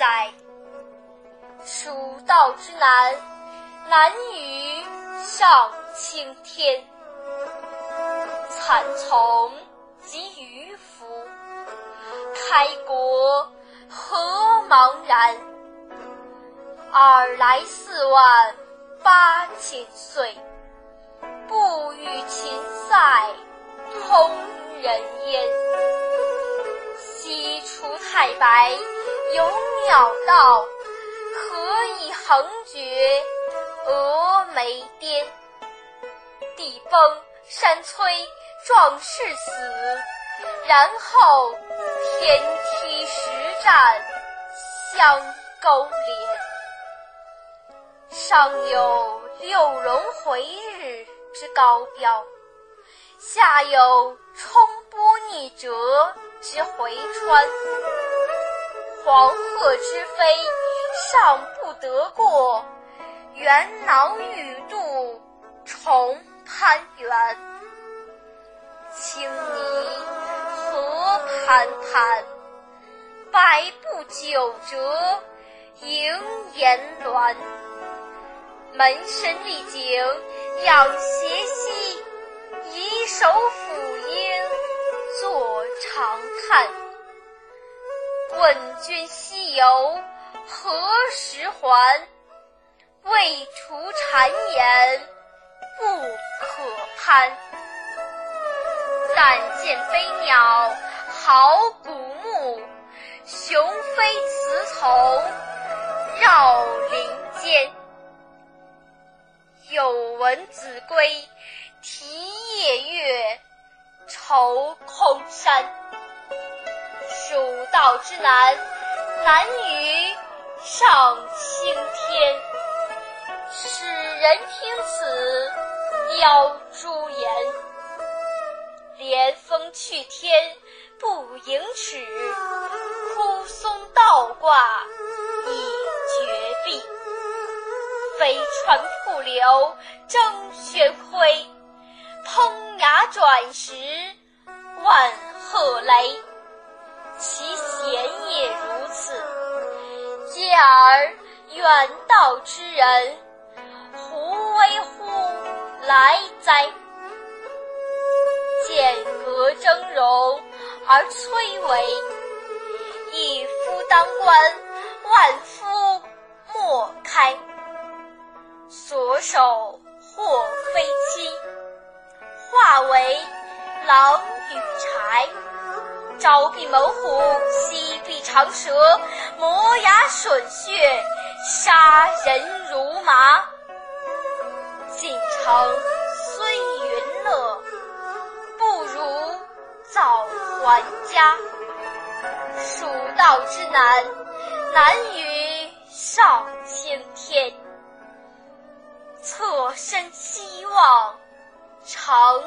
哉蜀道之难，难于上青天。蚕丛及鱼凫，开国何茫然。尔来四万八千岁，不与秦塞通人烟。西出太白有鸟道，可以横绝峨眉巅。地崩山摧壮士死，然后天梯石栈相勾连。上有六龙回日之高标，下有冲波逆折之回川。黄鹤之飞尚不得过，猿猱欲度重攀援。青泥何盘盘，百步九折萦岩峦。门深历井仰斜息，以手抚膺坐长叹。问君西游何时还？未除谗言不可攀。但见飞鸟号古木，雄飞雌从绕林间。有闻子规啼夜月，愁空山。蜀道之难，难于上青天。使人听此，凋朱颜。连峰去天不盈尺，枯松倒挂倚绝壁。飞船瀑流争喧哗，烹崖转石万道之人，胡为乎来哉？剑阁峥嵘而崔嵬，一夫当关，万夫莫开。所守或非亲，化为狼与豺。朝避猛虎，夕避长蛇，磨牙吮血，杀人如麻。锦城虽云乐不如早还家。蜀道之难难于上青天。侧身西望长